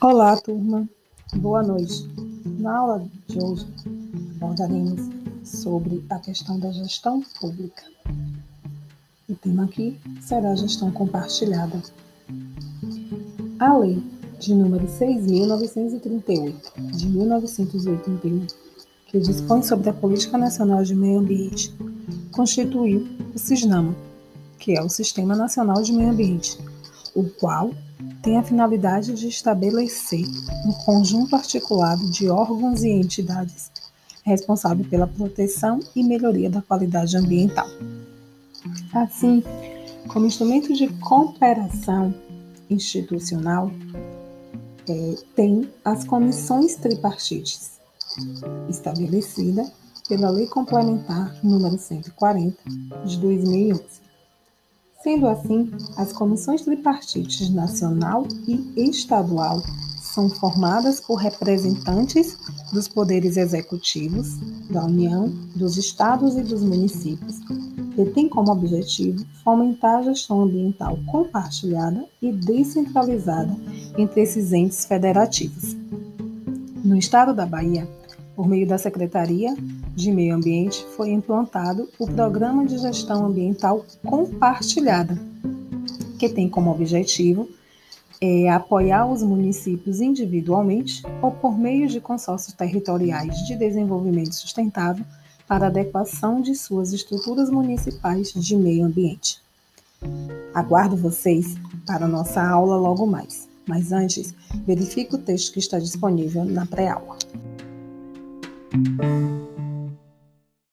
Olá, turma. Boa noite. Na aula de hoje abordaremos sobre a questão da gestão pública. O tema aqui será a gestão compartilhada. A lei de número 6.938 de 1981, que dispõe sobre a Política Nacional de Meio Ambiente, constituiu o SISNAMA, que é o Sistema Nacional de Meio Ambiente, o qual tem a finalidade de estabelecer um conjunto articulado de órgãos e entidades responsáveis pela proteção e melhoria da qualidade ambiental. Assim, como instrumento de cooperação institucional, é, tem as comissões tripartites, estabelecida pela Lei Complementar número 140 de 2011. Sendo assim, as comissões tripartites nacional e estadual são formadas por representantes dos poderes executivos, da União, dos estados e dos municípios, que têm como objetivo fomentar a gestão ambiental compartilhada e descentralizada entre esses entes federativos. No estado da Bahia, por meio da Secretaria de Meio Ambiente, foi implantado o Programa de Gestão Ambiental Compartilhada, que tem como objetivo é, apoiar os municípios individualmente ou por meio de consórcios territoriais de desenvolvimento sustentável para adequação de suas estruturas municipais de meio ambiente. Aguardo vocês para nossa aula logo mais, mas antes, verifique o texto que está disponível na pré-aula. Música